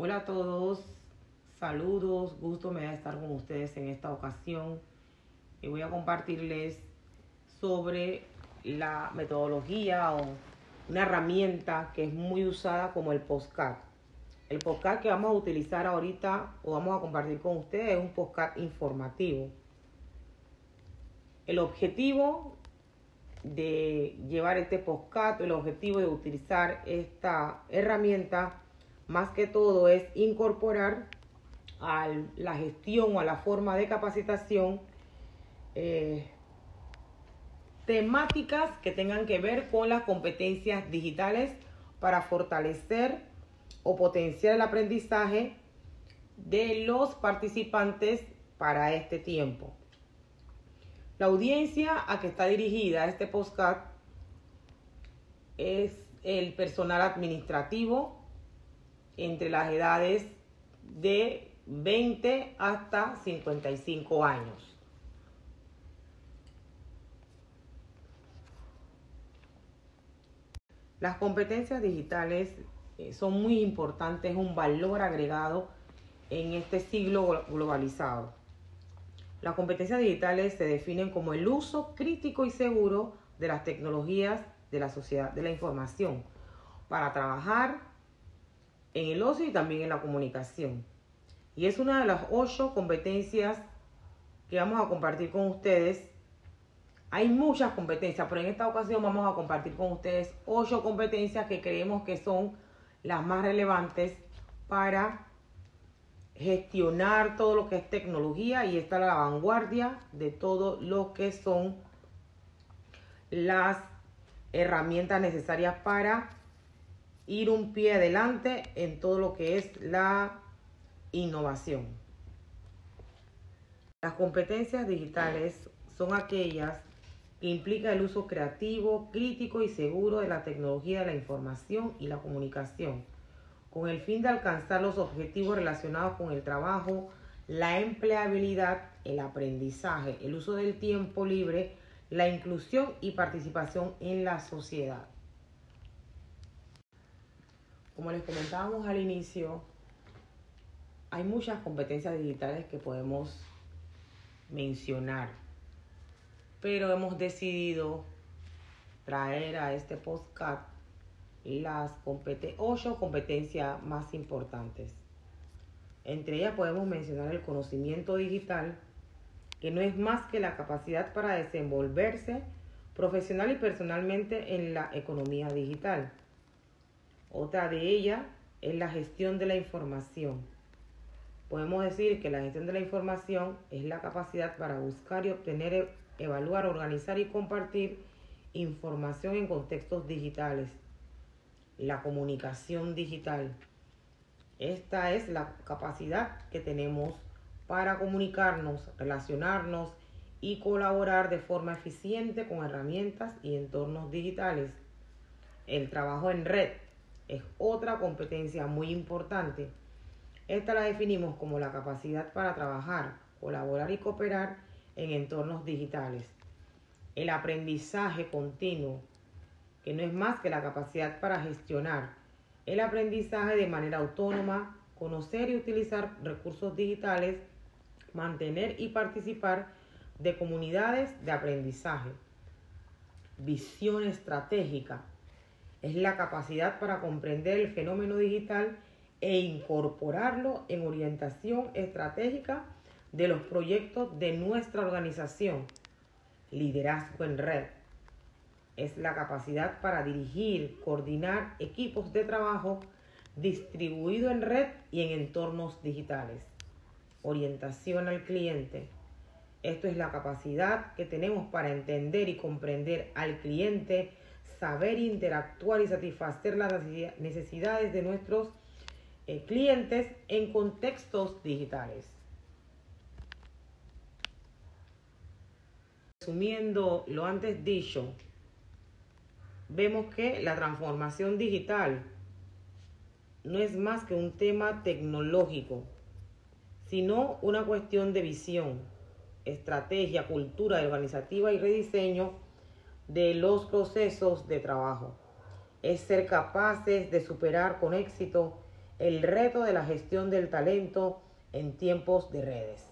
Hola a todos, saludos, gusto me da estar con ustedes en esta ocasión y voy a compartirles sobre la metodología o una herramienta que es muy usada como el postcard. El postcard que vamos a utilizar ahorita o vamos a compartir con ustedes es un postcard informativo. El objetivo de llevar este postcard, el objetivo de utilizar esta herramienta más que todo es incorporar a la gestión o a la forma de capacitación eh, temáticas que tengan que ver con las competencias digitales para fortalecer o potenciar el aprendizaje de los participantes para este tiempo. La audiencia a que está dirigida este postcard es el personal administrativo, entre las edades de 20 hasta 55 años. Las competencias digitales eh, son muy importantes, un valor agregado en este siglo globalizado. Las competencias digitales se definen como el uso crítico y seguro de las tecnologías de la sociedad de la información para trabajar en el ocio y también en la comunicación. Y es una de las ocho competencias que vamos a compartir con ustedes. Hay muchas competencias, pero en esta ocasión vamos a compartir con ustedes ocho competencias que creemos que son las más relevantes para gestionar todo lo que es tecnología y estar a la vanguardia de todo lo que son las herramientas necesarias para ir un pie adelante en todo lo que es la innovación. Las competencias digitales son aquellas que implican el uso creativo, crítico y seguro de la tecnología de la información y la comunicación, con el fin de alcanzar los objetivos relacionados con el trabajo, la empleabilidad, el aprendizaje, el uso del tiempo libre, la inclusión y participación en la sociedad. Como les comentábamos al inicio, hay muchas competencias digitales que podemos mencionar, pero hemos decidido traer a este podcast las ocho competencias más importantes. Entre ellas podemos mencionar el conocimiento digital, que no es más que la capacidad para desenvolverse profesional y personalmente en la economía digital. Otra de ellas es la gestión de la información. Podemos decir que la gestión de la información es la capacidad para buscar y obtener, evaluar, organizar y compartir información en contextos digitales. La comunicación digital. Esta es la capacidad que tenemos para comunicarnos, relacionarnos y colaborar de forma eficiente con herramientas y entornos digitales. El trabajo en red es otra competencia muy importante. Esta la definimos como la capacidad para trabajar, colaborar y cooperar en entornos digitales. El aprendizaje continuo, que no es más que la capacidad para gestionar el aprendizaje de manera autónoma, conocer y utilizar recursos digitales, mantener y participar de comunidades de aprendizaje. Visión estratégica, es la capacidad para comprender el fenómeno digital e incorporarlo en orientación estratégica de los proyectos de nuestra organización. Liderazgo en red. Es la capacidad para dirigir, coordinar equipos de trabajo distribuido en red y en entornos digitales. Orientación al cliente. Esto es la capacidad que tenemos para entender y comprender al cliente, saber interactuar y satisfacer las necesidades de nuestros eh, clientes en contextos digitales. Resumiendo lo antes dicho, vemos que la transformación digital no es más que un tema tecnológico, sino una cuestión de visión, estrategia, cultura organizativa y rediseño de los procesos de trabajo. Es ser capaces de superar con éxito el reto de la gestión del talento en tiempos de redes.